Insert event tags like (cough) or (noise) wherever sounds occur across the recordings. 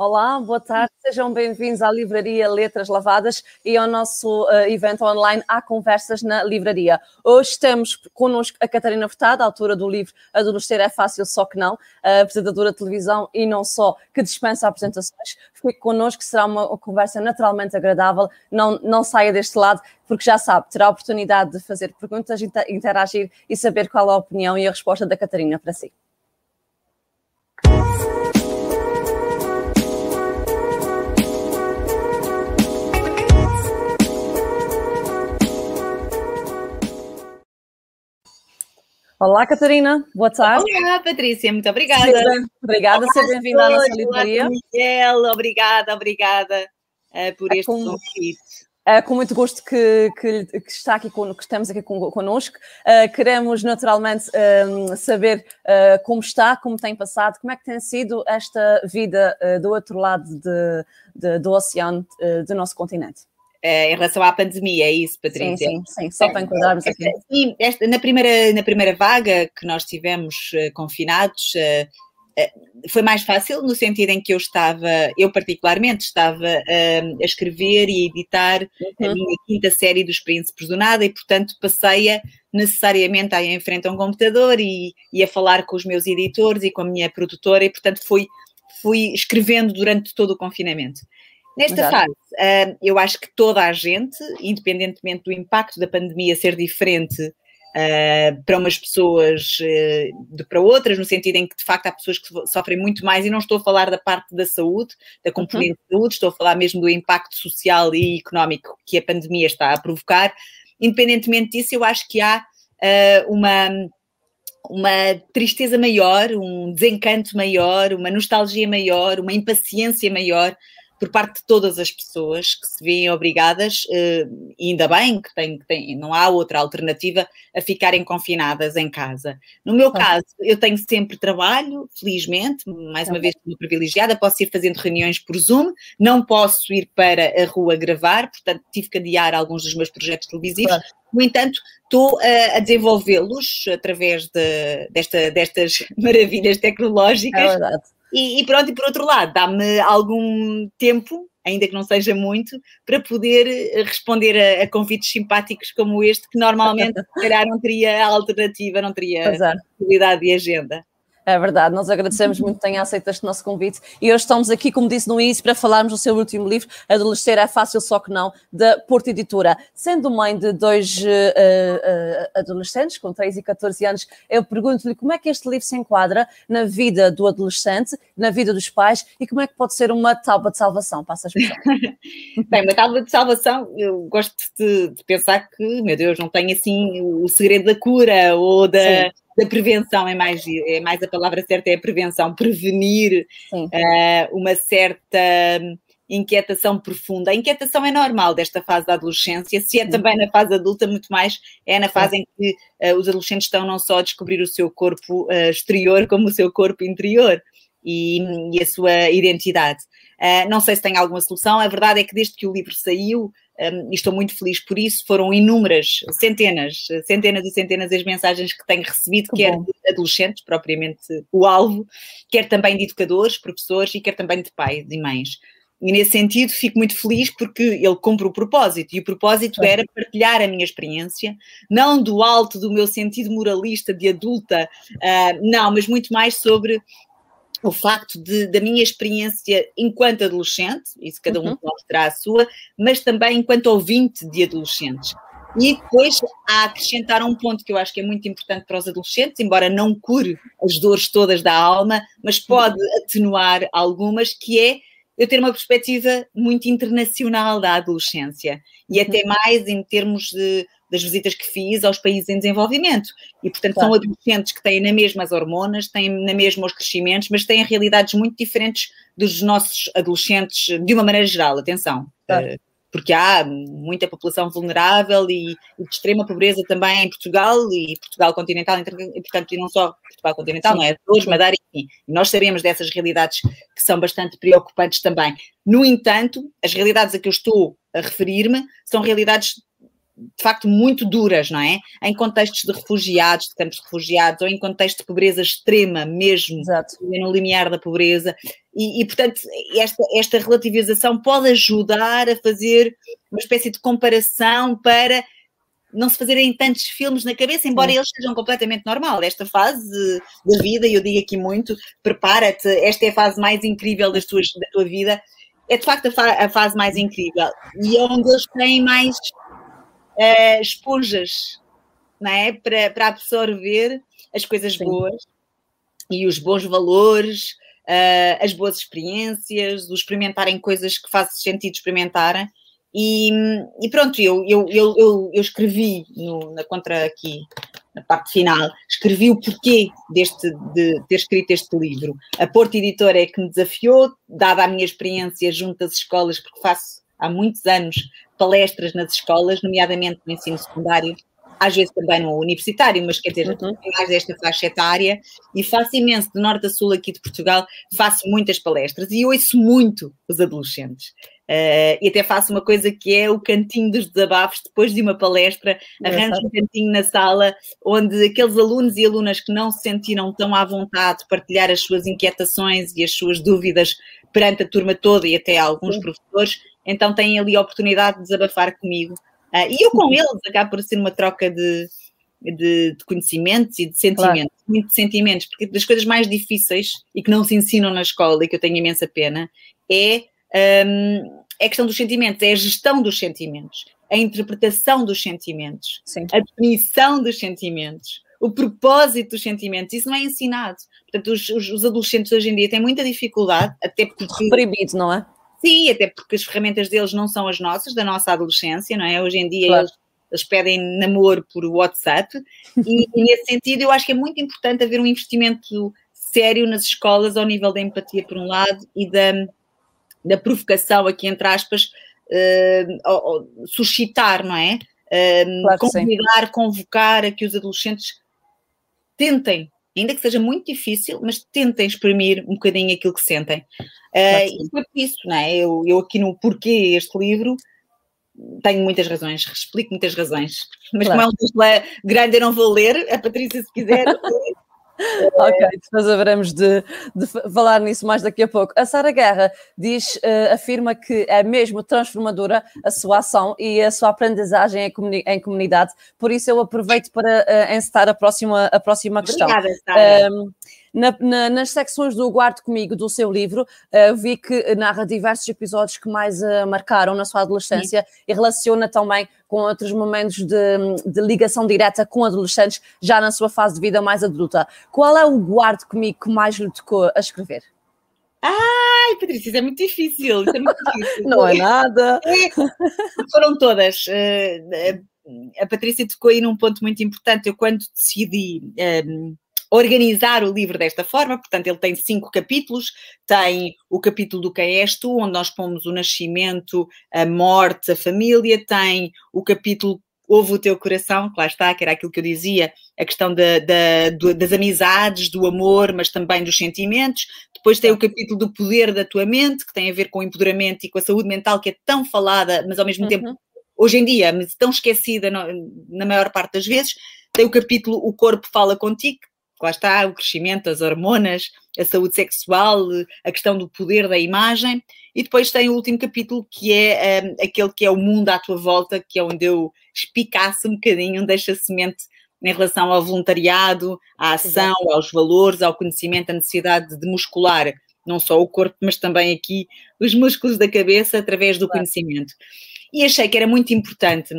Olá, boa tarde, sejam bem-vindos à Livraria Letras Lavadas e ao nosso uh, evento online Há Conversas na Livraria. Hoje temos connosco a Catarina Furtado, autora do livro Adolescer é Fácil, Só Que Não, apresentadora de televisão e não só, que dispensa apresentações. Fique connosco, será uma conversa naturalmente agradável, não, não saia deste lado, porque já sabe, terá a oportunidade de fazer perguntas, interagir e saber qual a opinião e a resposta da Catarina para si. Olá, Catarina, boa tarde. Olá, Patrícia, muito obrigada. Seja, obrigada, seja bem-vinda à nossa livraria. Miguel, obrigada, obrigada uh, por é este com, convite. É com muito gosto que, que, que, está aqui que estamos aqui connosco. Uh, queremos naturalmente uh, saber uh, como está, como tem passado, como é que tem sido esta vida do outro lado de, de, do oceano do nosso continente. Uh, em relação à pandemia, é isso, Patrícia? Sim, sim, sim. só para enquadrarmos aqui. Sim, na, primeira, na primeira vaga que nós tivemos uh, confinados, uh, foi mais fácil no sentido em que eu estava, eu particularmente, estava a escrever e editar uhum. a minha quinta série dos Príncipes do Nada e, portanto, passei a necessariamente a em frente a um computador e, e a falar com os meus editores e com a minha produtora e, portanto, fui, fui escrevendo durante todo o confinamento. Nesta Exato. fase, uh, eu acho que toda a gente, independentemente do impacto da pandemia ser diferente uh, para umas pessoas uh, de, para outras, no sentido em que de facto há pessoas que sofrem muito mais, e não estou a falar da parte da saúde, da componente uhum. de saúde, estou a falar mesmo do impacto social e económico que a pandemia está a provocar. Independentemente disso, eu acho que há uma uma tristeza maior, um desencanto maior, uma nostalgia maior, uma impaciência maior por parte de todas as pessoas que se veem obrigadas, eh, e ainda bem que, tem, que tem, não há outra alternativa, a ficarem confinadas em casa. No meu caso, eu tenho sempre trabalho, felizmente, mais uma vez estou privilegiada, posso ir fazendo reuniões por Zoom, não posso ir para a rua gravar, portanto tive que adiar alguns dos meus projetos televisivos, claro. No entanto, estou a, a desenvolvê-los através de, desta, destas (laughs) maravilhas tecnológicas. É verdade. E, e pronto, e por outro lado, dá-me algum tempo, ainda que não seja muito, para poder eh, responder a, a convites simpáticos como este, que normalmente, se calhar, não teria alternativa, não teria possibilidade de agenda. É verdade, nós agradecemos muito que tenha aceito este nosso convite e hoje estamos aqui, como disse no início, para falarmos do seu último livro, Adolescer é Fácil Só Que Não, da Porto Editora. Sendo mãe de dois uh, uh, adolescentes, com 13 e 14 anos, eu pergunto-lhe como é que este livro se enquadra na vida do adolescente, na vida dos pais e como é que pode ser uma tábua de salvação, passa a (laughs) Bem, uma tábua de salvação, eu gosto de, de, pensar que, meu Deus, não tem assim o segredo da cura ou da... Sim da prevenção é mais, é mais a palavra certa, é a prevenção, prevenir uh, uma certa inquietação profunda. A inquietação é normal desta fase da adolescência, se é também na fase adulta, muito mais é na fase em que uh, os adolescentes estão não só a descobrir o seu corpo uh, exterior, como o seu corpo interior e, e a sua identidade. Uh, não sei se tem alguma solução, a verdade é que desde que o livro saiu, um, e estou muito feliz por isso, foram inúmeras, centenas, centenas e centenas as mensagens que tenho recebido, que quer bom. de adolescentes, propriamente o alvo, quer também de educadores, professores e quer também de pais e mães. E nesse sentido fico muito feliz porque ele cumpre o propósito, e o propósito era partilhar a minha experiência, não do alto do meu sentido moralista de adulta, uh, não, mas muito mais sobre o facto de, da minha experiência enquanto adolescente, isso cada um uhum. terá a sua, mas também enquanto ouvinte de adolescentes. E depois a acrescentar um ponto que eu acho que é muito importante para os adolescentes, embora não cure as dores todas da alma, mas pode atenuar algumas, que é eu ter uma perspectiva muito internacional da adolescência e até uhum. mais em termos de das visitas que fiz aos países em desenvolvimento. E, portanto, claro. são adolescentes que têm na mesma as hormonas, têm na mesma os crescimentos, mas têm realidades muito diferentes dos nossos adolescentes, de uma maneira geral, atenção. Claro. Eh, porque há muita população vulnerável e, e, de extrema pobreza também em Portugal e Portugal continental, e, portanto, e não só Portugal continental, Sim. não é? Açores, Madeira, enfim. Nós sabemos dessas realidades que são bastante preocupantes também. No entanto, as realidades a que eu estou a referir-me são realidades de facto muito duras, não é? Em contextos de refugiados, de campos de refugiados, ou em contexto de pobreza extrema mesmo, Exato. no limiar da pobreza. E, e, portanto, esta, esta relativização pode ajudar a fazer uma espécie de comparação para não se fazerem tantos filmes na cabeça, embora Sim. eles sejam completamente normal. Esta fase da vida, e eu digo aqui muito, prepara-te, esta é a fase mais incrível das tuas, da tua vida, é de facto a, fa a fase mais incrível. E é onde eles têm mais uh, esponjas, não é? Para, para absorver as coisas Sim. boas e os bons valores, uh, as boas experiências, o experimentarem coisas que fazem sentido experimentarem. E, e pronto, eu, eu, eu, eu, eu escrevi no, na contra aqui, na parte final, escrevi o porquê deste, de ter escrito este livro. A Porto Editora é que me desafiou, dada a minha experiência junto às escolas, porque faço há muitos anos palestras nas escolas, nomeadamente no ensino secundário, às vezes também no universitário, mas quer dizer, uhum. mais desta faixa etária, e faço imenso, de norte a sul aqui de Portugal, faço muitas palestras e ouço muito os adolescentes. Uh, e até faço uma coisa que é o cantinho dos desabafos, depois de uma palestra, arranjo um cantinho na sala onde aqueles alunos e alunas que não se sentiram tão à vontade de partilhar as suas inquietações e as suas dúvidas perante a turma toda e até alguns Sim. professores, então têm ali a oportunidade de desabafar comigo. Uh, e eu com eles acabo por ser uma troca de, de, de conhecimentos e de sentimentos, claro. muito de sentimentos, porque das coisas mais difíceis e que não se ensinam na escola e que eu tenho imensa pena é um, é a questão dos sentimentos, é a gestão dos sentimentos, a interpretação dos sentimentos, Sim. a definição dos sentimentos, o propósito dos sentimentos. Isso não é ensinado. Portanto, os, os, os adolescentes hoje em dia têm muita dificuldade, até porque. Reprimido, não é? Sim, até porque as ferramentas deles não são as nossas, da nossa adolescência, não é? Hoje em dia claro. eles, eles, pedem namoro por WhatsApp, e, (laughs) e nesse sentido eu acho que é muito importante haver um investimento sério nas escolas ao nível da empatia, por um lado, e da da provocação, aqui entre aspas, uh, suscitar, não é? Uh, claro convidar, convocar a que os adolescentes tentem, ainda que seja muito difícil, mas tentem exprimir um bocadinho aquilo que sentem. Uh, e foi por isso, não é? Eu, eu aqui no porquê este livro tenho muitas razões, explico muitas razões, mas claro. como é um texto grande eu não vou ler, a Patrícia se quiser (laughs) (laughs) ok, depois haveremos de, de, falar nisso mais daqui a pouco. A Sara Guerra diz, uh, afirma que é mesmo transformadora a sua ação e a sua aprendizagem em, comuni em comunidade, por isso eu aproveito para uh, encetar a próxima, a próxima questão. Obrigada, Sara. Um, na, na, nas secções do Guardo Comigo do seu livro, uh, vi que narra diversos episódios que mais uh, marcaram na sua adolescência Sim. e relaciona também com outros momentos de, de, ligação direta com adolescentes já na sua fase de vida mais adulta. Qual é o Guardo Comigo que mais lhe tocou a escrever? Ai, Patrícia, isso é muito difícil. É muito (laughs) difícil. Não é nada. É, foram todas. Uh, a Patrícia tocou aí num ponto muito importante. Eu, quando decidi um, organizar o livro desta forma, portanto, ele tem cinco capítulos, tem o capítulo do Quem és tu, onde nós pomos o nascimento, a morte, a família, tem o capítulo Ouve o teu coração, que lá está, que era aquilo que eu dizia, a questão da, da, das amizades, do amor, mas também dos sentimentos. Depois tem o capítulo do poder da tua mente, que tem a ver com o empoderamento e com a saúde mental, que é tão falada, mas ao mesmo uhum. tempo, hoje em dia, mas tão esquecida na maior parte das vezes. Tem o capítulo O Corpo Fala Contigo, lá está o crescimento, as hormonas, a saúde sexual, a questão do poder da imagem, e depois tem o último capítulo que é um, aquele que é o mundo à tua volta, que é onde eu espicaço um bocadinho, deixo a semente em relação ao voluntariado, à ação, Exato. aos valores, ao conhecimento, à necessidade de muscular não só o corpo, mas também aqui os músculos da cabeça através do claro. conhecimento. E achei que era muito importante,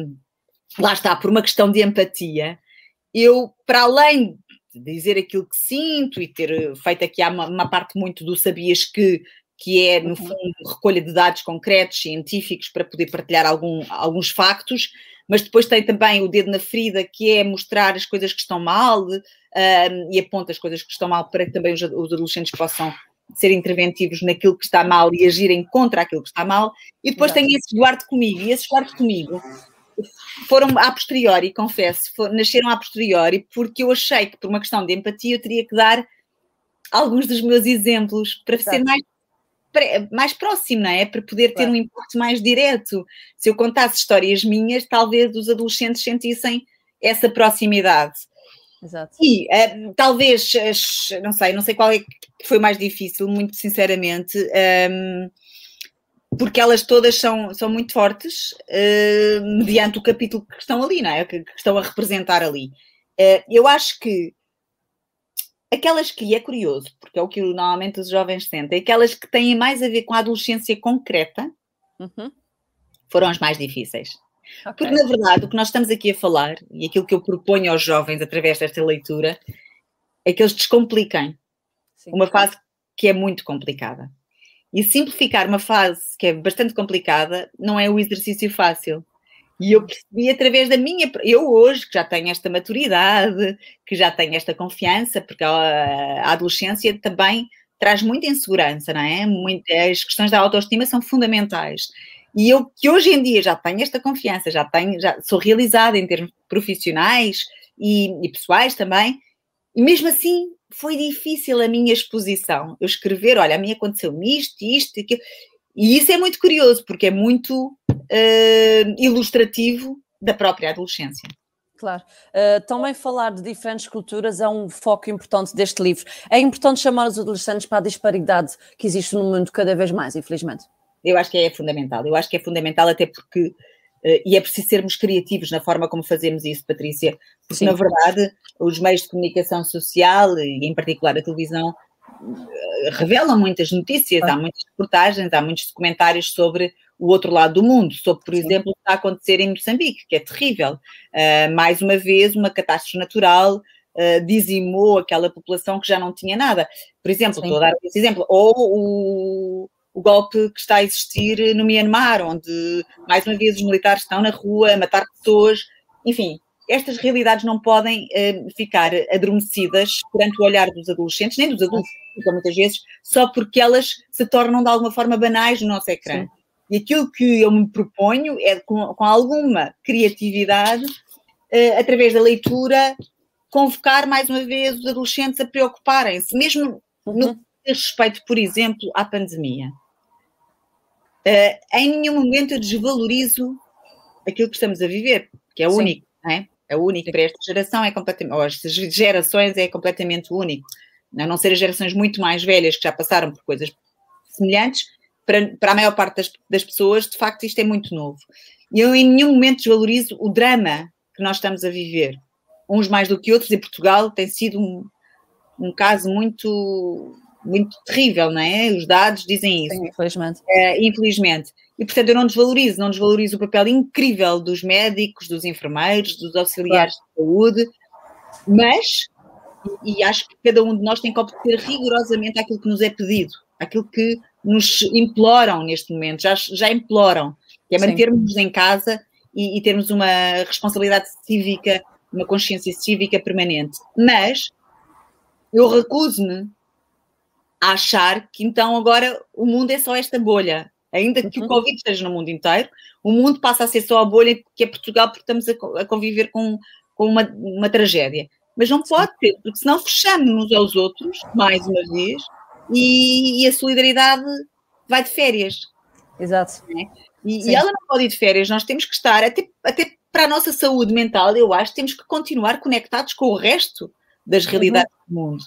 lá está, por uma questão de empatia, eu, para além dizer aquilo que sinto e ter eh, feito aqui há uma, uma parte muito do sabias que, que é, no uhum. fundo, recolha de dados concretos, científicos, para poder partilhar algum, alguns factos, mas depois tem também o dedo na ferida, que é mostrar as coisas que estão mal um, e aponta as coisas que estão mal para que também os, os adolescentes possam ser interventivos naquilo que está mal e agirem contra aquilo que está mal. E depois Exato. tem esse guarde comigo, e esse guarde comigo foram a posteriori, confesso, for, nasceram a posteriori, porque eu achei que, por uma questão de empatia, eu teria que dar alguns dos meus exemplos para Exato. ser mais mais próximo, não é? Para poder ter claro. um impacto mais direto. Se eu contasse histórias minhas, talvez os adolescentes sentissem essa proximidade. Exato. E uh, talvez, não sei, não sei qual é que foi mais difícil, muito sinceramente, um, ehm, porque elas todas são, são muito fortes, uh, mediante o capítulo que estão ali, não é? Que, que estão a representar ali. Uh, eu acho que aquelas que, e é curioso, porque é o que normalmente os jovens sentem, aquelas que têm mais a ver com a adolescência concreta, uhum. foram as mais difíceis. Okay. Porque, na verdade, o que nós estamos aqui a falar, e aquilo que eu proponho aos jovens através desta leitura, é que eles descompliquem Sim. uma fase que é muito complicada. E simplificar uma fase que é bastante complicada não é o exercício fácil. E eu percebi através da minha. Eu hoje, que já tenho esta maturidade, que já tenho esta confiança, porque a, adolescência também traz muita insegurança, não é? Muito, as questões da autoestima são fundamentais. E eu que hoje em dia já tenho esta confiança, já tenho, já sou realizada em termos profissionais e, e pessoais também, e mesmo assim foi difícil a minha exposição. Eu escrever, olha, a mim aconteceu-me isto, isto, aquilo. E isso é muito curioso, porque é muito uh, ilustrativo da própria adolescência. Claro. Uh, também falar de diferentes culturas é um foco importante deste livro. É importante chamar os adolescentes para a disparidade que existe no mundo cada vez mais, infelizmente. Eu acho que é fundamental. Eu acho que é fundamental até porque e é preciso sermos criativos na forma como fazemos isso, Patrícia, porque Sim. na verdade os meios de comunicação social e em particular a televisão revelam muitas notícias, há muitas reportagens, há muitos documentários sobre o outro lado do mundo, sobre, por Sim. exemplo, o que está a acontecer em Moçambique, que é terrível. Uh, mais uma vez, uma catástrofe natural uh, dizimou aquela população que já não tinha nada. Por exemplo, Sim. estou a dar esse exemplo, ou o, o golpe que está a existir no Myanmar, onde, mais uma vez, os militares estão na rua a matar pessoas, enfim, estas realidades não podem uh, ficar adormecidas perante o olhar dos adolescentes, nem dos adultos, muitas vezes, só porque elas se tornam de alguma forma banais no nosso ecrã. Sim. E aquilo que eu me proponho é, com, com alguma criatividade, uh, através da leitura, convocar mais uma vez os adolescentes a preocuparem-se, mesmo uhum. no que diz respeito, por exemplo, à pandemia. Uh, em nenhum momento eu desvalorizo aquilo que estamos a viver, que é único, não é? é único para esta geração, é completamente, ou estas gerações é completamente único. A não ser as gerações muito mais velhas que já passaram por coisas semelhantes, para, para a maior parte das, das pessoas, de facto, isto é muito novo. E eu em nenhum momento desvalorizo o drama que nós estamos a viver. Uns mais do que outros, e Portugal tem sido um, um caso muito, muito terrível, não é? Os dados dizem isso. Sim, infelizmente. É, infelizmente. E, portanto, eu não desvalorizo, não desvalorizo o papel incrível dos médicos, dos enfermeiros, dos auxiliares claro. de saúde, mas, e acho que cada um de nós tem que obedecer rigorosamente aquilo que nos é pedido, aquilo que nos imploram neste momento, já, já imploram, que é mantermos-nos em casa e, e termos uma responsabilidade cívica, uma consciência cívica permanente. Mas eu recuso-me a achar que então agora o mundo é só esta bolha. Ainda que uhum. o Covid esteja no mundo inteiro, o mundo passa a ser só a bolha que é Portugal, porque estamos a, conviver com, com uma, uma tragédia. Mas não pode ter, porque senão fechamos uns aos outros, mais uma vez, e, e a solidariedade vai de férias. Exato. É? E, e, ela não pode ir de férias, nós temos que estar, até, até para a nossa saúde mental, eu acho, temos que continuar conectados com o resto das uhum. realidades uhum. do mundo.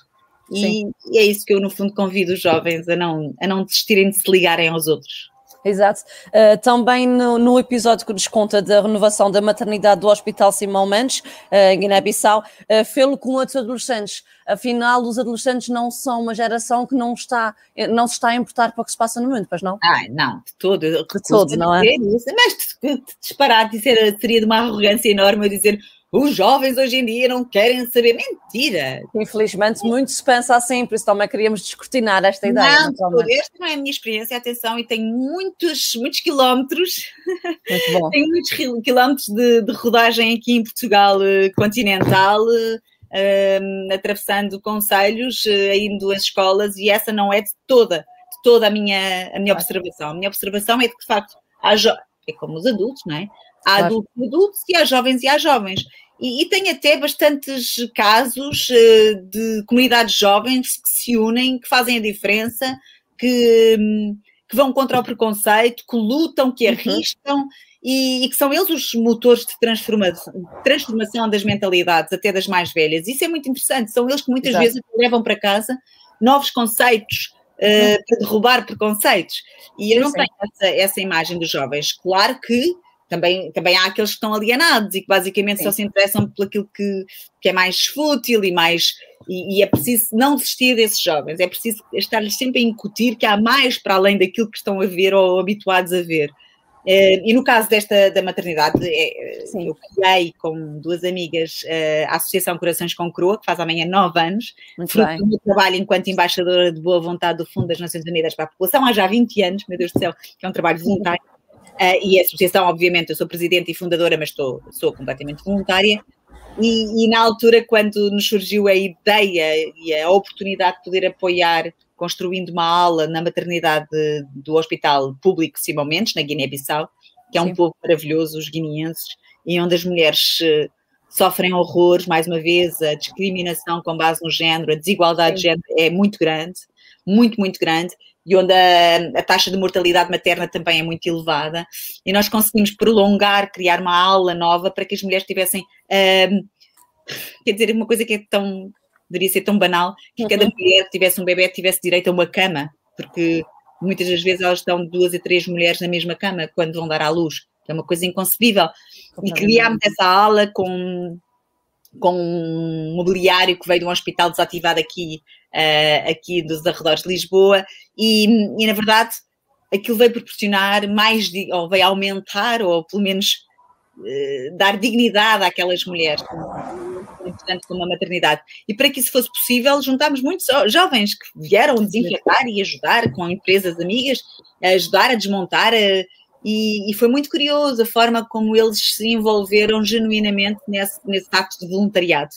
E, e, é isso que eu, no fundo, convido os jovens a não, a não desistirem de se ligarem aos outros. Exato. Uh, também no, no, episódio que nos conta da renovação da maternidade do Hospital Simão Mendes, uh, em Guiné-Bissau, uh, fê-lo com outros adolescentes. Afinal, os adolescentes não são uma geração que não, está, não se está a importar para o que se passa no mundo, pois não? Ah, não, de todo. De todo, não é? Isso. Mas disparar, dizer, seria de uma arrogância enorme eu dizer os jovens hoje em dia não querem saber mentira. Infelizmente, muito se pensa assim, por isso também queríamos descortinar esta ideia. Não, esta não é a minha experiência, atenção, e tenho muitos, muitos quilómetros, (laughs) tenho muitos quilómetros de, de, rodagem aqui em Portugal eh, continental, uh, atravessando conselhos, indo às escolas, e essa não é de toda, de toda a minha, a minha observação. A minha observação é de que, de facto, há é como os adultos, não é? Há claro. adultos e adultos e há jovens e há jovens. E, e tem até bastantes casos uh, de comunidades jovens que se unem, que fazem a diferença, que, que vão contra o preconceito, que lutam, que uhum. arriscam uhum. e, e, que são eles os motores de transformação, transformação das mentalidades, até das mais velhas. Isso é muito interessante, são eles que muitas Exato. vezes levam para casa novos conceitos, uh, para derrubar preconceitos. E eu não Sim. tenho essa, essa, imagem dos jovens. Claro que também, também há aqueles que estão alienados e que basicamente Sim. só se interessam por aquilo que, que é mais fútil e mais. E, e, é preciso não desistir desses jovens, é preciso estar-lhes sempre a incutir que há mais para além daquilo que estão a ver ou habituados a ver. Uh, e no caso desta da maternidade, é, eu criei com duas amigas uh, a Associação Corações com Croa, que faz amanhã nove anos, Muito fruto bem. do meu trabalho enquanto embaixadora de boa vontade do Fundo das Nações Unidas para a População, há já 20 anos, meu Deus do céu, que é um trabalho voluntário. (laughs) Uh, e a associação, obviamente, eu sou presidente e fundadora, mas estou, sou completamente voluntária. E, e, na altura, quando nos surgiu a ideia e a oportunidade de poder apoiar, construindo uma aula na maternidade do Hospital Público Simão Mendes, na Guiné-Bissau, que é um Sim. povo maravilhoso, os guineenses, e onde as mulheres eh, sofrem horrores, mais uma vez, a discriminação com base no género, a desigualdade Sim. de género é muito grande, muito, muito grande, e onde a, a, taxa de mortalidade materna também é muito elevada, e nós conseguimos prolongar, criar uma aula nova para que as mulheres tivessem, uh, quer dizer, uma coisa que é tão, deveria ser tão banal, que uhum. cada mulher que tivesse um bebê tivesse direito a uma cama, porque muitas das vezes elas estão duas a três mulheres na mesma cama quando vão dar à luz, é uma coisa inconcebível. E criámos essa aula com com um mobiliário que veio de um hospital desativado aqui, uh, aqui dos arredores de Lisboa, e, e, na verdade aquilo veio proporcionar mais, ou veio aumentar, ou pelo menos uh, dar dignidade àquelas mulheres, importante como a maternidade. E para que isso fosse possível, juntámos muitos jovens que vieram desinfetar e ajudar com empresas amigas, a ajudar a desmontar. A, e, e, foi muito curioso a forma como eles se envolveram genuinamente nesse, nesse acto de voluntariado.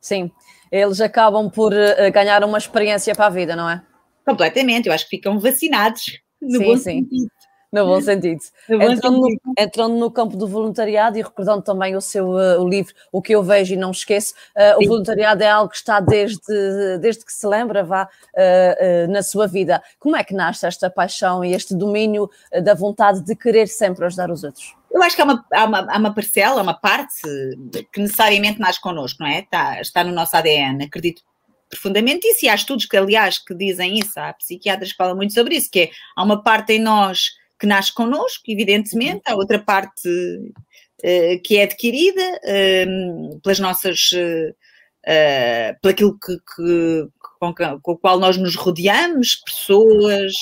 Sim, eles acabam por uh, ganhar uma experiência para a vida, não é? Completamente, eu acho que ficam vacinados no sim, bom sim. sentido. No bom sentido. No bom entrando, sentido. No, entrando, No, campo do voluntariado e recordando também o seu uh, o livro O que eu vejo e não esqueço, uh, o voluntariado é algo que está desde, desde que se lembra, vá, uh, na sua vida. Como é que nasce esta paixão e este domínio da vontade de querer sempre ajudar os outros? Eu acho que há uma, há uma, há uma parcela, uma parte que necessariamente nasce connosco, não é? Está, está no nosso ADN, acredito profundamente isso, e há estudos que, aliás, que dizem isso, há psiquiatras que falam muito sobre isso, que é, há uma parte em nós que nasce connosco, evidentemente, há outra parte uh, que é adquirida uh, pelas nossas. Uh, uh, por aquilo que, que com, com, o qual nós nos rodeamos, pessoas,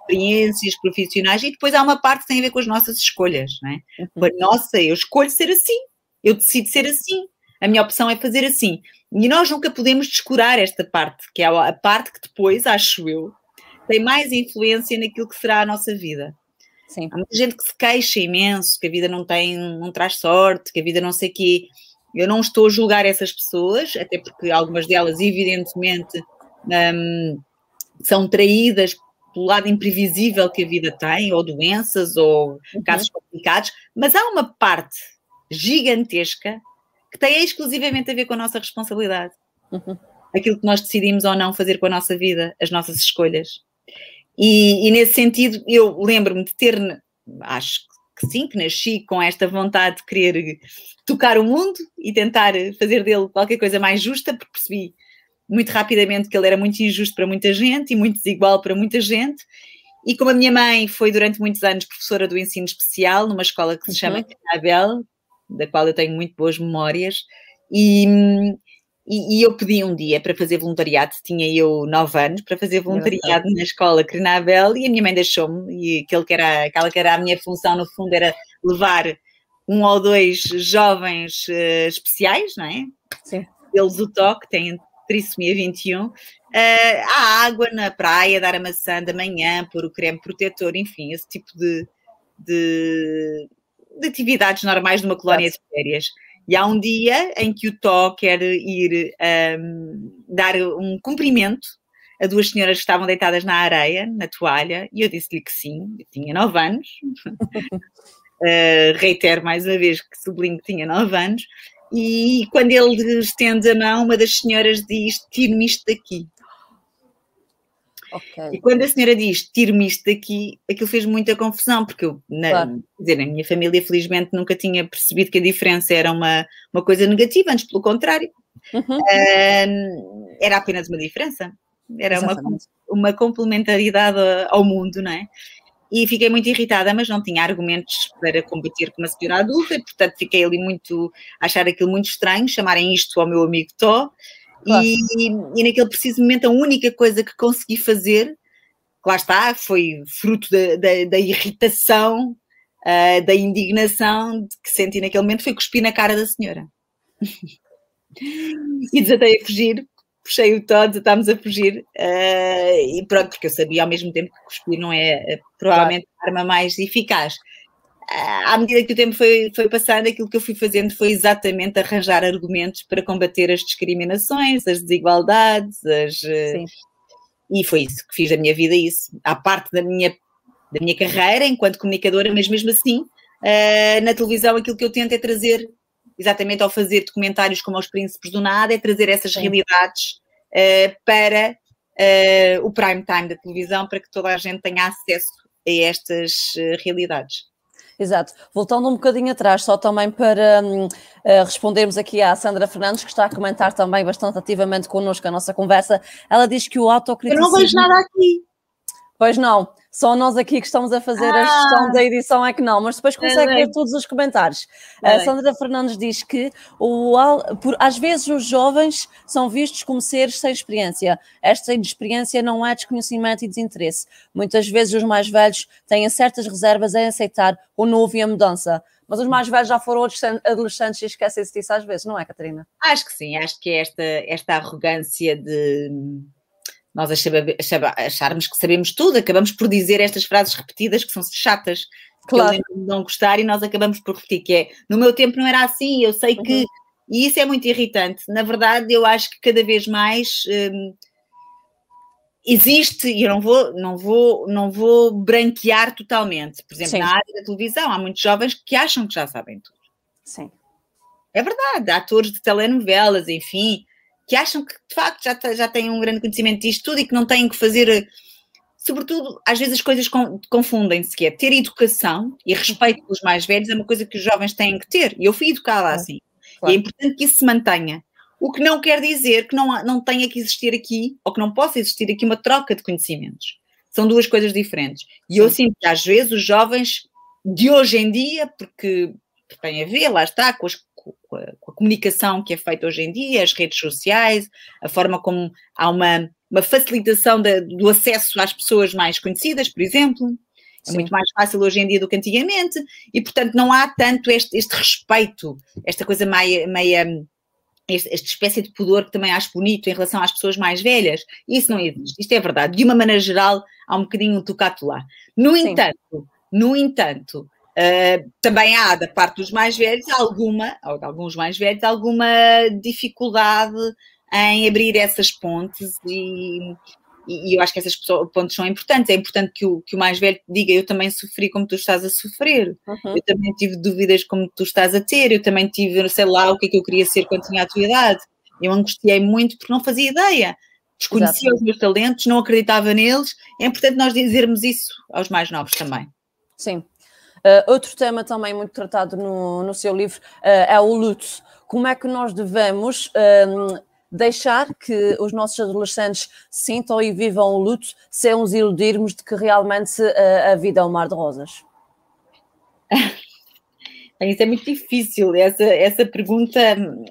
experiências profissionais, e depois há uma parte que tem a ver com as nossas escolhas, não é? Uhum. Nossa, eu escolho ser assim, eu decido ser assim, a minha opção é fazer assim. E nós nunca podemos descurar esta parte, que é a parte que depois, acho eu, tem mais influência naquilo que será a nossa vida. Sim. Há muita gente que se queixa imenso, que a vida não tem, não traz sorte, que a vida não sei o quê. Eu não estou a julgar essas pessoas, até porque algumas delas, evidentemente, um, são traídas pelo lado imprevisível que a vida tem, ou doenças, ou uhum. casos complicados, mas há uma parte gigantesca que tem exclusivamente a ver com a nossa responsabilidade. Uhum. Aquilo que nós decidimos ou não fazer com a nossa vida, as nossas escolhas. E, e nesse sentido, eu lembro-me de ter, acho que sim, que nasci com esta vontade de querer tocar o mundo e tentar fazer dele qualquer coisa mais justa, porque percebi muito rapidamente que ele era muito injusto para muita gente e muito desigual para muita gente. E como a minha mãe foi durante muitos anos professora do ensino especial numa escola que se chama uhum. Abel, da qual eu tenho muito boas memórias, e, e, e, eu pedi um dia para fazer voluntariado, tinha eu nove anos, para fazer voluntariado na escola Crenabel e a minha mãe deixou-me, e aquele que era, aquela que era a minha função no fundo era levar um ou dois jovens uh, especiais, não é? Sim. Eles o toque, têm trissomia 21, uh, a água na praia, dar a maçã da manhã, pôr o creme protetor, enfim, esse tipo de, de, de atividades normais de uma colónia de férias. E há um dia em que o Tó quer ir um, dar um cumprimento a duas senhoras que estavam deitadas na areia, na toalha, e eu disse-lhe que sim, eu tinha nove anos. uh, (laughs) reitero mais uma vez que sublinho que tinha nove anos. E quando ele estende a mão, uma das senhoras diz: Tire-me isto daqui. Okay. E quando a senhora diz tire-me isto daqui, aquilo fez muita confusão, porque eu, na, claro. dizer, minha família, felizmente, nunca tinha percebido que a diferença era uma, uma coisa negativa, antes pelo contrário. Uhum. Uh, era apenas uma diferença, era uma, uma complementaridade ao mundo, não é? E fiquei muito irritada, mas não tinha argumentos para combater com uma senhora adulta, e portanto fiquei ali muito achar aquilo muito estranho, chamarem isto ao meu amigo Tó. Claro. E, e, naquele preciso momento a única coisa que consegui fazer, lá está, foi fruto da, da, da irritação, uh, da indignação que senti naquele momento, foi cuspir na cara da senhora. (laughs) e desatei a fugir, puxei o Todd, estávamos a fugir, uh, e pronto, porque eu sabia ao mesmo tempo que cuspir não é uh, provavelmente claro. a arma mais eficaz. Uh, à medida que o tempo foi, foi passando, aquilo que eu fui fazendo foi exatamente arranjar argumentos para combater as discriminações, as desigualdades, as, e foi isso que fiz da minha vida, isso. À parte da minha, da minha carreira enquanto comunicadora, mas mesmo assim, na televisão aquilo que eu tento é trazer exatamente ao fazer documentários como Os Príncipes do Nada, é trazer essas Sim. realidades uh, para uh, o prime time da televisão, para que toda a gente tenha acesso a estas uh, realidades. Exato. Voltando um bocadinho atrás, só também para uh, respondermos aqui à Sandra Fernandes, que está a comentar também bastante ativamente connosco a nossa conversa. Ela diz que o autocriticismo... Eu não vejo nada aqui. Pois não. Só nós aqui que estamos a fazer ah. a gestão da edição é que não, mas depois consegue ver todos os comentários. a Sandra Fernandes diz que o, por, às vezes os jovens são vistos como seres sem experiência. Esta inexperiência não é desconhecimento e desinteresse. Muitas vezes os mais velhos têm certas reservas em aceitar o novo e a mudança. Mas os mais velhos já foram adolescentes e esquecem-se disso às vezes, não é, Catarina? Acho que sim, acho que é esta, esta arrogância de nós acharmos que sabemos tudo, acabamos por dizer estas frases repetidas que são chatas, claro. que não gostar e nós acabamos por repetir, que é, no meu tempo não era assim, eu sei que... Uhum. E isso é muito irritante. Na verdade, eu acho que cada vez mais... Hum, existe, e eu não vou, não vou, não vou branquear totalmente. Por exemplo, Sim. na área da televisão, há muitos jovens que acham que já sabem tudo. Sim. É verdade, atores de telenovelas, enfim, que acham que de facto já, já têm um grande conhecimento disto tudo e que não têm que fazer. Eh, sobretudo, às vezes as coisas confundem-se, que é ter educação e respeito pelos mais velhos é uma coisa que os jovens têm que ter. E eu fui educada assim. Claro. E é importante que isso se mantenha. O que não quer dizer que não, não tenha que existir aqui, ou que não possa existir aqui uma troca de conhecimentos. São duas coisas diferentes. E Sim. eu sinto que às vezes os jovens de hoje em dia, porque tem a ver, lá está, com as com a, com a, comunicação que é feita hoje em dia, as redes sociais, a forma como há uma, uma facilitação de, do acesso às pessoas mais conhecidas, por exemplo. É Sim. muito mais fácil hoje em dia do que antigamente, e portanto não há tanto este, este respeito, esta coisa meia, meia esta, esta espécie de pudor que também acho bonito em relação às pessoas mais velhas. Isso não existe, isto é verdade. De uma maneira geral, há um bocadinho um tocato lá. No Sim. entanto, no entanto, Uh, também há, da parte dos mais velhos, alguma, ou de alguns mais velhos, alguma dificuldade em abrir essas pontes e, e eu acho que essas pontes são importantes. É importante que o, que o mais velho diga: Eu também sofri como tu estás a sofrer, uhum. eu também tive dúvidas como tu estás a ter, eu também tive, sei lá, o que é que eu queria ser quando tinha a tua idade. Eu angustiei muito porque não fazia ideia, desconhecia Exato. os meus talentos, não acreditava neles. É importante nós dizermos isso aos mais novos também. Sim, Uh, outro tema também muito tratado no, no seu livro uh, é o luto. Como é que nós devemos um, deixar que os nossos adolescentes sintam e vivam o luto sem os iludirmos de que realmente uh, a vida é um mar de rosas? (laughs) Isso é muito difícil, essa, essa pergunta.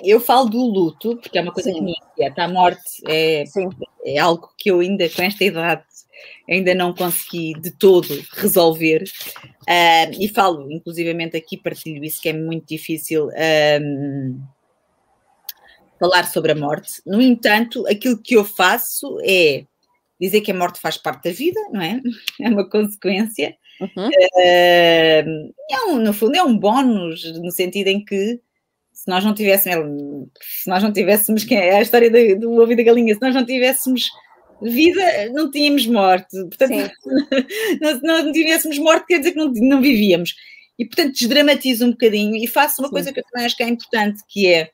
Eu falo do luto, porque é uma coisa Sim. que me inquieta. A morte é, é algo que eu ainda, com esta idade, ainda não consegui de todo resolver. Uh, e falo, inclusivamente aqui, partilho isso, que é muito difícil um, falar sobre a morte. No entanto, aquilo que eu faço é dizer que a morte faz parte da vida, não é? (laughs) É uma consequência. Uhum. Uh, é um, no fundo, é um bónus, no sentido em que se nós não tivéssemos, se nós não tivéssemos, que é a história do, do ovo e da galinha, se nós não tivéssemos vida, não tínhamos morte. Portanto, se (laughs) não tivéssemos morte, quer dizer que não, não vivíamos. E, portanto, desdramatizo um bocadinho e faço uma Sim. coisa que eu também acho que é importante, que é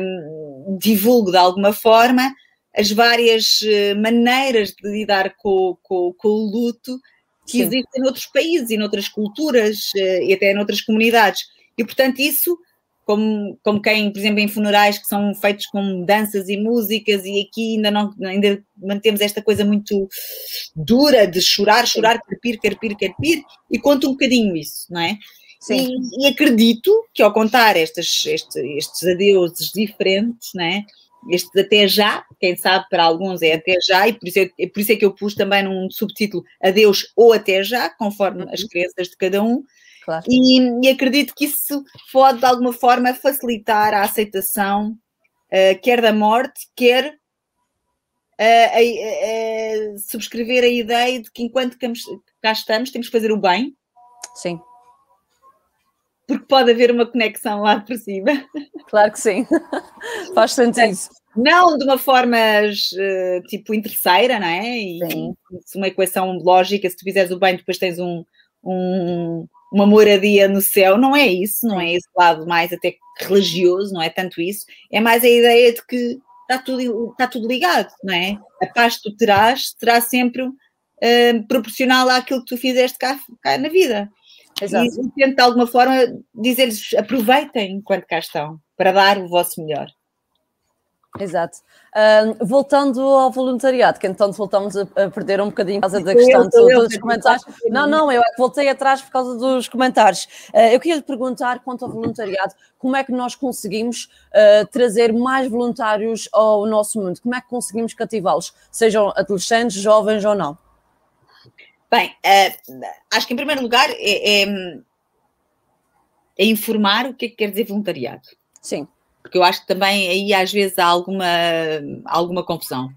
um, divulgo de alguma forma as várias uh, maneiras de lidar com, com, com o luto que Sim. existem noutros países e noutras culturas uh, e até noutras comunidades. E, portanto, isso como, como quem, por exemplo, em funerais que são feitos com danças e músicas, e aqui ainda não ainda mantemos esta coisa muito dura de chorar, chorar, carpir, carpir, carpir, e conto um bocadinho isso, não é? Sim. E, e acredito que ao contar estes, estes, estes adeuses diferentes, não é? Este até já, quem sabe para alguns é até já, e por isso é, por isso é que eu pus também num subtítulo Adeus ou até já, conforme as uhum. crenças de cada um, Claro. E, e, acredito que isso pode, de alguma forma, facilitar a aceitação, uh, quer da morte, quer uh, subscrever a ideia de que enquanto cá estamos, temos que fazer o bem. Sim. Porque pode haver uma conexão lá por cima. Claro que sim. (laughs) Faz sentido. Não de uma forma uh, tipo interesseira, não é? E, sim. uma equação lógica, se tu fizeres o bem, depois tens um, um, uma moradia no céu, não é isso, não é esse lado mais até religioso, não é tanto isso, é mais a ideia de que está tudo, está tudo ligado, não é? A paz que tu terás será sempre uh, proporcional àquilo que tu fizeste cá, cá na vida. Exato. E tento de alguma forma dizer-lhes aproveitem enquanto cá estão para dar o vosso melhor. Exato. Uh, voltando ao voluntariado, que então voltamos a, a, perder um bocadinho por causa da questão eu, eu, dos comentários. Não, não, eu é voltei atrás por causa dos comentários. Uh, eu queria lhe perguntar, quanto ao voluntariado, como é que nós conseguimos uh, trazer mais voluntários ao nosso mundo? Como é que conseguimos cativá-los, sejam adolescentes, jovens ou não? Bem, eh, acho que em primeiro lugar é, é, é informar o que é que quer dizer voluntariado. Sim porque eu acho que também aí às vezes há alguma, alguma confusão.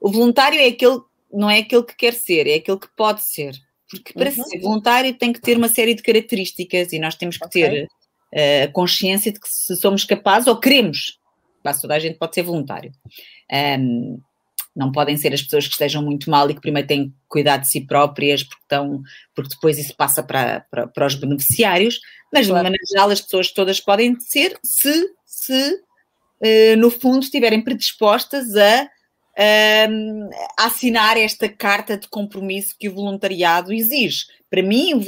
O voluntário é aquele, não é aquele que quer ser, é aquele que pode ser. Porque para uhum. ser voluntário tem que ter uma série de características e nós temos que okay. ter eh, a uh, consciência de que se somos capazes ou queremos, quase toda a gente pode ser voluntário. Um, não podem ser as pessoas que estejam muito mal e que primeiro têm que cuidar de si próprias, porque, estão, porque depois isso passa para, para, para os beneficiários, mas claro. de uma maneira geral as pessoas todas podem ser se se, uh, no fundo, estiverem predispostas a, a, assinar esta carta de compromisso que o voluntariado exige. Para mim, o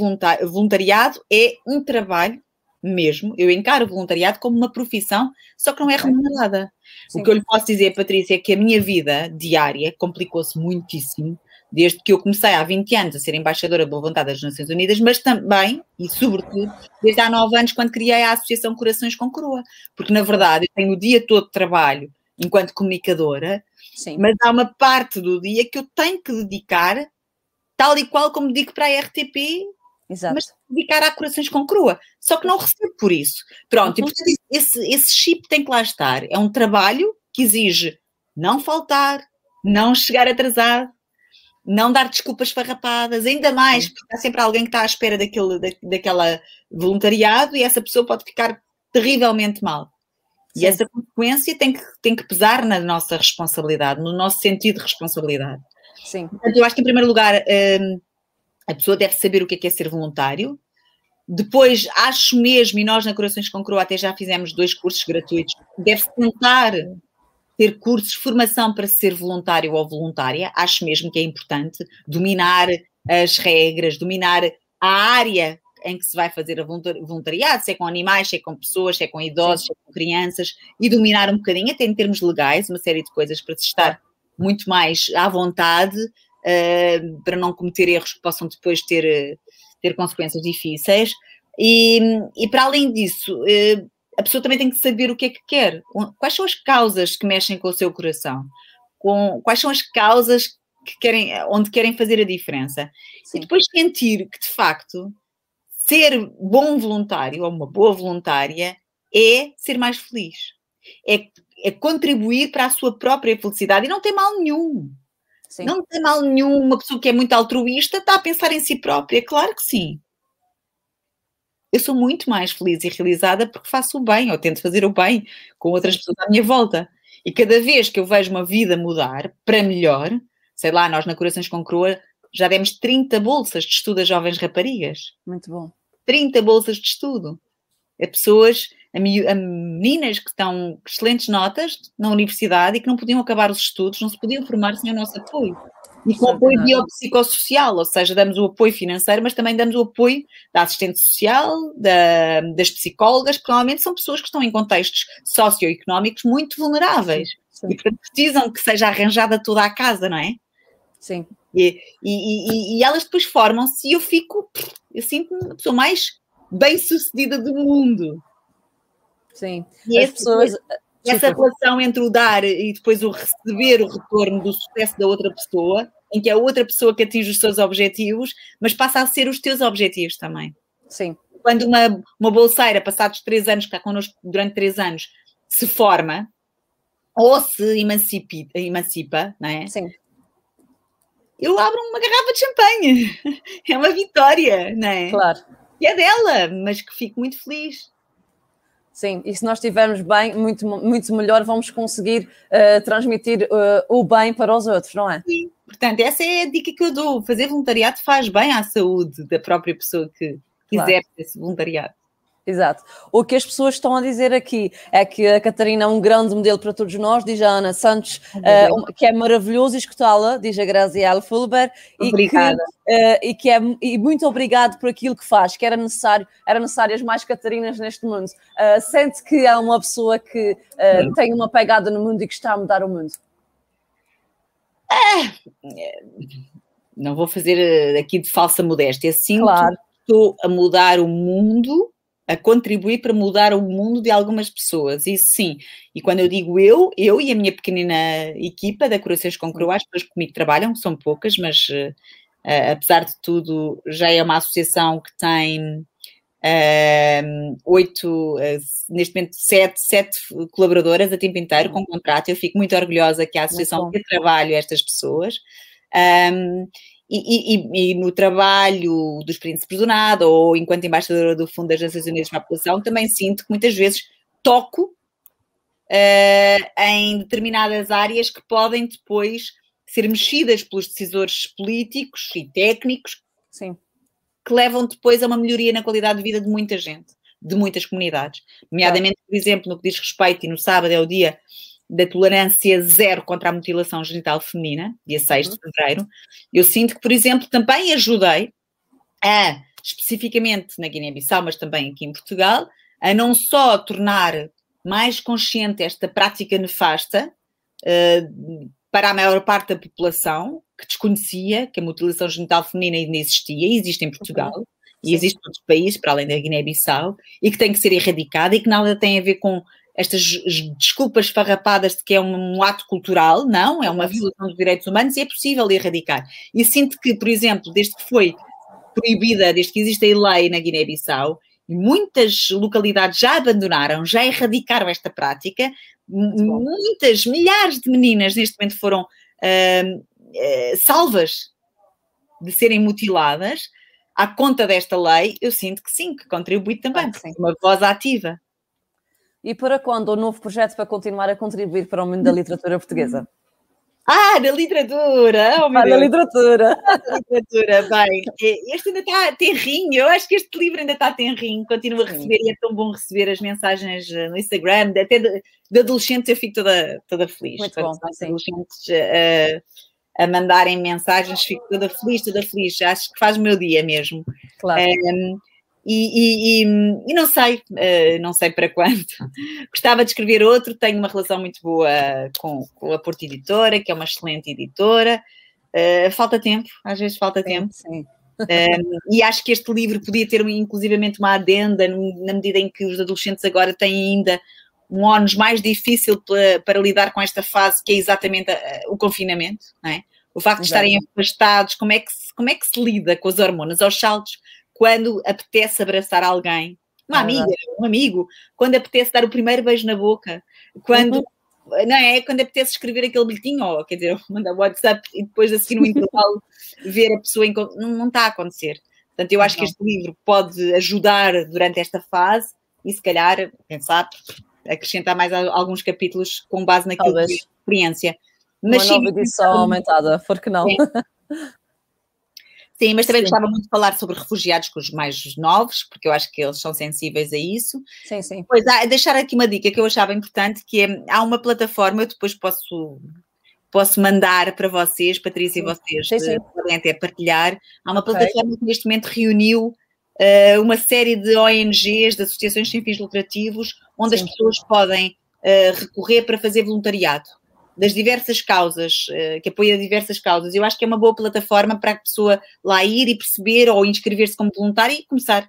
voluntariado é um trabalho mesmo. Eu encaro o voluntariado como uma profissão, só que não é remunerada. Sim. O que eu lhe posso dizer, Patrícia, é que a minha vida diária complicou-se muitíssimo desde que eu comecei há 20 anos a ser embaixadora boa vontade das Nações Unidas, mas também, e sobretudo, desde há 9 anos, quando criei a Associação Corações com Coroa. Porque, na verdade, eu tenho o dia todo de trabalho enquanto comunicadora, Sim. mas há uma parte do dia que eu tenho que dedicar, tal e qual como digo para a RTP, Exato. mas dedicar a Corações com Coroa. Só que não recebo por isso. Pronto, uhum. e portanto, esse, esse chip tem que lá estar. É um trabalho que exige não faltar, não chegar atrasado, não dar desculpas farrapadas, ainda mais, porque há sempre alguém que está à espera daquele, da, daquela voluntariado e essa pessoa pode ficar terrivelmente mal. Sim. E essa consequência tem que, tem que pesar na nossa responsabilidade, no nosso sentido de responsabilidade. Sim. Portanto, eu acho que, em primeiro lugar, hum, a pessoa deve saber o que é, que é ser voluntário. Depois, acho mesmo, e nós na Corações com Croa até já fizemos dois cursos gratuitos, deve-se tentar ter cursos, formação para ser voluntário ou voluntária, acho mesmo que é importante dominar as regras, dominar a área em que se vai fazer a voluntariado, se é com animais, se é com pessoas, se é com idosos, se é com crianças, e dominar um bocadinho, até em termos legais, uma série de coisas para se estar muito mais à vontade, uh, para não cometer erros que possam depois ter, ter consequências difíceis. E, e para além disso, uh, a pessoa também tem que saber o que é que quer. Quais são as causas que mexem com o seu coração? Com, quais são as causas que querem, onde querem fazer a diferença? Sim. E depois sentir que, de facto, ser bom voluntário ou uma boa voluntária é ser mais feliz. É, é contribuir para a sua própria felicidade. E não tem mal nenhum. Sim. Não tem mal nenhum uma pessoa que é muito altruísta está a pensar em si própria. Claro que sim eu sou muito mais feliz e realizada porque faço o bem, ou tento fazer o bem com outras pessoas à minha volta. E cada vez que eu vejo uma vida mudar para melhor, sei lá, nós na Corações com Croa já demos 30 bolsas de estudo a jovens raparigas. Muito bom. 30 bolsas de estudo. A pessoas a, meninas que estão com excelentes notas na universidade e que não podiam acabar os estudos, não se podiam formar sem o nosso apoio. E com apoio biopsicossocial, ou seja, damos o apoio financeiro, mas também damos o apoio da assistente social, da, das psicólogas, que normalmente são pessoas que estão em contextos socioeconómicos muito vulneráveis. Sim. E portanto precisam que seja arranjada toda a casa, não é? Sim. E, e, e, e elas depois formam-se e eu fico, eu sinto-me a pessoa mais bem sucedida do mundo. Sim. E as pessoas. Essa relação entre o dar e depois o receber o retorno do sucesso da outra pessoa, em que é a outra pessoa que atinge os seus objetivos, mas passa a ser os teus objetivos também. Sim. Quando uma, uma bolseira, passados três anos, que está connosco durante três anos, se forma ou se emancipa, emancipa não é? Sim. Eu abro uma garrafa de champanhe. (laughs) É uma vitória, não é? Claro. Que é dela, mas que fico muito feliz. Sim, e se nós estivermos bem, muito, muito melhor vamos conseguir uh, transmitir uh, o bem para os outros, não é? Sim, portanto, essa é a dica que eu dou. Fazer voluntariado faz bem à saúde da própria pessoa que quiser claro. esse voluntariado. Exato. O que as pessoas estão a dizer aqui é que a Catarina é um grande modelo para todos nós, diz a Ana Santos, uh, que é maravilhoso escutá-la, diz a Graziela Fulber, Obrigada. E que, uh, e que é e muito obrigado por aquilo que faz, que era necessário, era necessárias mais Catarinas neste mundo. Uh, sente que é uma pessoa que tem uma pegada no mundo e que está a mudar o mundo. Ah, não vou fazer aqui de falsa modéstia, sinto claro. que estou a mudar o mundo a contribuir para mudar o mundo de algumas pessoas, isso sim. E quando eu digo eu, eu e a minha pequenina equipa da Corações com Croa, as pessoas que comigo trabalham, são poucas, mas uh, apesar de tudo, já é uma associação que tem uh, oito, uh, neste momento sete, sete colaboradoras a tempo inteiro com contrato. Eu fico muito orgulhosa que a associação dê trabalho estas pessoas. Um, e, e, e, no trabalho dos príncipes do nada ou enquanto embaixadora do Fundo das Nações Unidas para a População, também sinto que muitas vezes toco uh, em determinadas áreas que podem depois ser mexidas pelos decisores políticos e técnicos Sim. que levam depois a uma melhoria na qualidade de vida de muita gente, de muitas comunidades. Nomeadamente, por exemplo, no que diz respeito, e no sábado é o dia da tolerância zero contra a mutilação genital feminina, dia 6 de uhum. fevereiro, eu sinto que, por exemplo, também ajudei a, especificamente na Guiné-Bissau, mas também aqui em Portugal, a não só tornar mais consciente esta prática nefasta uh, para a maior parte da população que desconhecia que a mutilação genital feminina ainda existia e existe em Portugal. Uhum. E existe em outros países, para além da Guiné-Bissau, e que tem que ser erradicada e que nada tem a ver com estas desculpas farrapadas de que é um, ato cultural, não, é uma violação dos direitos humanos e é possível erradicar. E sinto que, por exemplo, desde que foi proibida, desde que existe a lei na Guiné-Bissau, muitas localidades já abandonaram, já erradicaram esta prática, muitas, milhares de meninas neste momento foram uh, uh, salvas de serem mutiladas à conta desta lei, eu sinto que sim, que contribui também, ah, uma voz ativa. E para quando o novo projeto para continuar a contribuir para o mundo da literatura portuguesa? Ah, da literatura! Oh, ah, da literatura! (laughs) da literatura, bem. Este ainda está tenrinho, eu acho que este livro ainda está tenrinho, continuo a receber Sim. e é tão bom receber as mensagens eh, no Instagram, até de, de adolescentes eu fico toda, toda feliz. Muito bom, adolescentes uh, a mandarem mensagens, fico toda feliz, toda feliz, acho que faz o meu dia mesmo. Claro. Um, e, e, e, não sei, uh, não sei para quando. Gostava de escrever outro, tenho uma relação muito boa com, com a Porta Editora, que é uma excelente editora. Uh, falta tempo, às vezes falta sim, tempo. Sim. Uh, e acho que este livro podia ter inclusivamente uma adenda, na medida em que os adolescentes agora têm ainda um ónus mais difícil para, para, lidar com esta fase, que é exatamente o confinamento, é? O facto de estarem afastados, como é, que se, como é que se lida com as hormonas aos saltos? Quando apetece abraçar alguém, uma ah, amiga, um amigo, quando apetece dar o primeiro beijo na boca, quando. Uhum. Não é? Quando apetece escrever aquele bilhetinho, ou quer dizer, (laughs) mandar WhatsApp e depois assim no intervalo (laughs) ver a pessoa em. Não, não está a acontecer. Portanto, eu acho que este livro pode ajudar durante esta fase e, se calhar, quem sabe, acrescentar mais alguns capítulos com base naquilo Talvez. que é experiência. Mas Uma sim, nova edição aumentada, porque não? (laughs) Sim, mas também sim. gostava muito de falar sobre refugiados com os mais novos, porque eu acho que eles são sensíveis a isso. Sim, sim. Pois, há, deixar aqui uma dica que eu achava importante, que é, há uma plataforma, eu depois posso, posso mandar para vocês, Patrícia sim. e vocês, sim, sim. podem até partilhar. Há uma plataforma okay. que neste momento reuniu uh, uma série de ONGs, de associações sem fins lucrativos, onde as pessoas podem uh, recorrer para fazer voluntariado das diversas causas, uh, que apoia diversas causas. Eu acho que é uma boa plataforma para a pessoa lá ir e perceber ou inscrever-se como voluntário e começar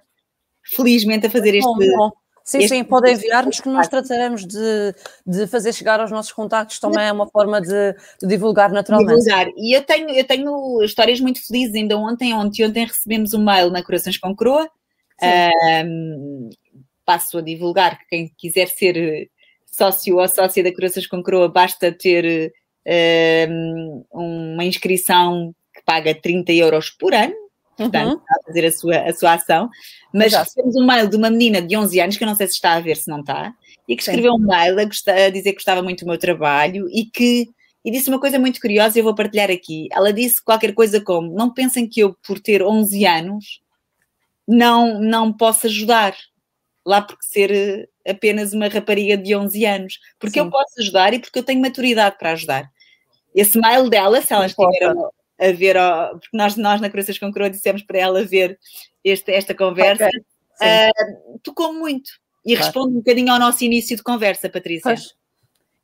felizmente a fazer este. Bom, bom. Sim, este sim, podem enviar-nos que nós trataremos de, de fazer chegar aos nossos contactos, também é uma forma de, de divulgar naturalmente. Divulgar. E eu tenho, eu tenho histórias muito felizes, ainda ontem, ontem, ontem recebemos um mail na Corações com Croa, um, passo a divulgar que quem quiser ser sócio ou sócia da Corações com Croa, basta ter uh, uma inscrição que paga 30 euros por ano, portanto, uhum. a fazer a sua, a sua ação. Mas recebemos um mail de uma menina de 11 anos, que eu não sei se está a ver, se não está, e que escreveu Sim. um mail a, gostar, a dizer que gostava muito do meu trabalho e que e disse uma coisa muito curiosa e eu vou partilhar aqui. Ela disse qualquer coisa como: Não pensem que eu, por ter 11 anos, não, não posso ajudar lá porque ser eh, apenas uma rapariga de 11 anos, porque Sim. eu posso ajudar e porque eu tenho maturidade para ajudar. Esse mail dela, se ela estiver a, ver, porque nós, nós na Corações com Coroa dissemos para ela ver este, esta conversa, okay. uh, tocou muito e claro. responde um bocadinho ao nosso início de conversa, Patrícia. Pois.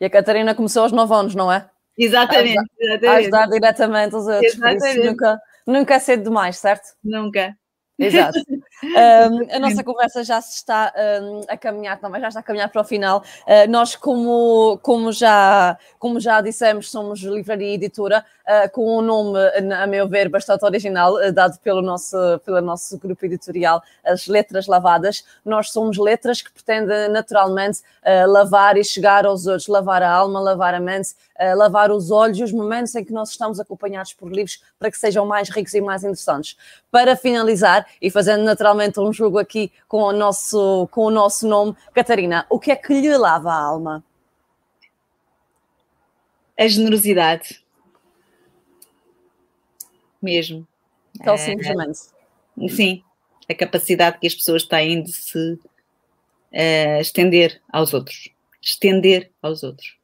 E a Catarina começou aos 9 anos, não é? Exatamente. A ajudar, exatamente. A ajudar diretamente os outros. Exatamente. Nunca, nunca é cedo demais, certo? Nunca. Exato. (laughs) Um, (laughs) a nossa conversa já se está um, a caminhar também, já está a caminhar para o final. Uh, nós, como, como, já, como já dissemos, somos livraria e editora, uh, com um nome, a meu ver, bastante original, uh, dado pelo nosso, pelo nosso grupo editorial, as Letras Lavadas. Nós somos letras que pretendem naturalmente lavar e chegar aos outros, lavar a alma, lavar a mente, lavar os olhos e os momentos em que nós estamos acompanhados por livros para que sejam mais ricos e mais interessantes. Para finalizar, e fazendo naturalmente um jogo aqui com o nosso, com o nosso nome, Catarina, o que é que lhe lava a alma? A generosidade. Mesmo. Simplesmente. É, sim, a capacidade que as pessoas têm de se uh, estender aos outros. Estender aos outros.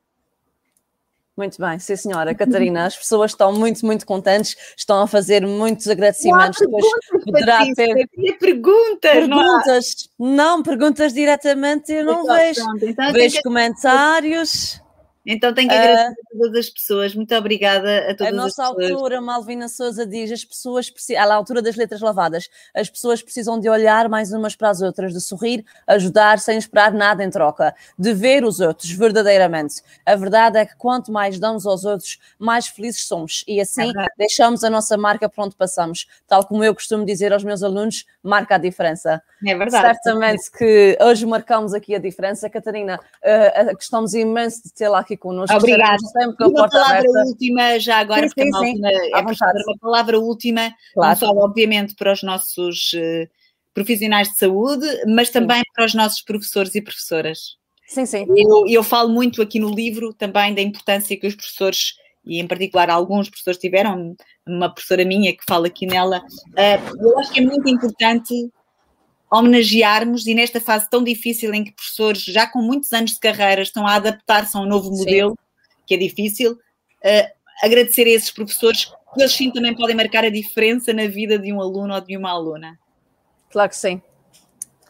Muito bem, sim senhora. Catarina, as pessoas estão muito, muito contentes, estão a fazer muitos agradecimentos. Depois poderá ter perguntas. Perguntas, não, não, perguntas diretamente eu não então, vejo. Pronto, então vejo comentários. Então tenho que agradecer uh, a todas as pessoas. Muito obrigada a todas as pessoas. A nossa autora, Malvina Souza, diz: as pessoas precisam, à altura das letras lavadas, as pessoas precisam de olhar mais umas para as outras, de sorrir, ajudar sem esperar nada em troca, de ver os outros verdadeiramente. A verdade é que quanto mais damos aos outros, mais felizes somos e assim é deixamos a nossa marca por onde passamos. Tal como eu costumo dizer aos meus alunos, marca a diferença. É verdade. Certamente que hoje marcamos aqui a diferença. Catarina, uh, gostamos imenso de tê-la aqui aqui connosco. Obrigada. Sempre uma palavra aberta. última, já agora, sim, sim, sim. é uma palavra última, claro. não só obviamente para os nossos uh, profissionais de saúde, mas também sim. para os nossos professores e professoras. Sim, sim. Eu, eu falo muito aqui no livro também da importância que os professores e em particular alguns professores tiveram, uma professora minha que fala aqui nela, uh, eu acho que é muito importante homenagearmos e nesta fase tão difícil em que professores já com muitos anos de carreira estão a adaptar-se a um novo modelo, sim. que é difícil, uh, agradecer a esses professores que eles sim também podem marcar a diferença na vida de um aluno ou de uma aluna. Claro que sim,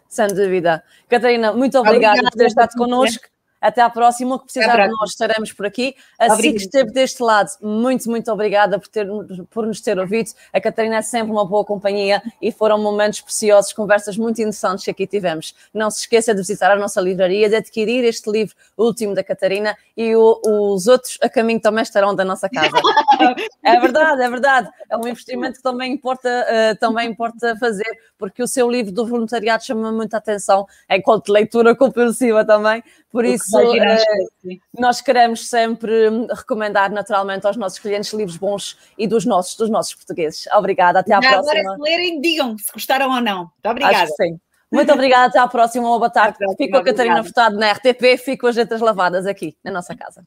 sem dúvida. Catarina, muito obrigada, obrigada por ter estado connosco. Até à próxima, o que precisar de nós estaremos por aqui. Assim que esteve deste lado, muito, muito obrigada por, ter, por nos ter ouvido. A Catarina é sempre uma boa companhia e foram momentos preciosos, conversas muito interessantes que aqui tivemos. Não se esqueça de visitar a nossa livraria, de adquirir este livro último da Catarina e o, os outros a caminho também estarão da nossa casa. (laughs) é verdade, é verdade. É um investimento que também importa, uh, também importa fazer, porque o seu livro do voluntariado chama muita atenção, enquanto leitura compulsiva também. Por isso, uh, nós queremos sempre recomendar naturalmente aos nossos clientes livros bons e dos nossos, dos nossos portugueses. Obrigada, até à Já próxima. Agora, se lerem, digam se gostaram ou não. Muito obrigada. sim. Muito obrigada, até à próxima, uma boa tarde. Fico a Catarina Furtado na RTP, fico as letras lavadas aqui na nossa casa.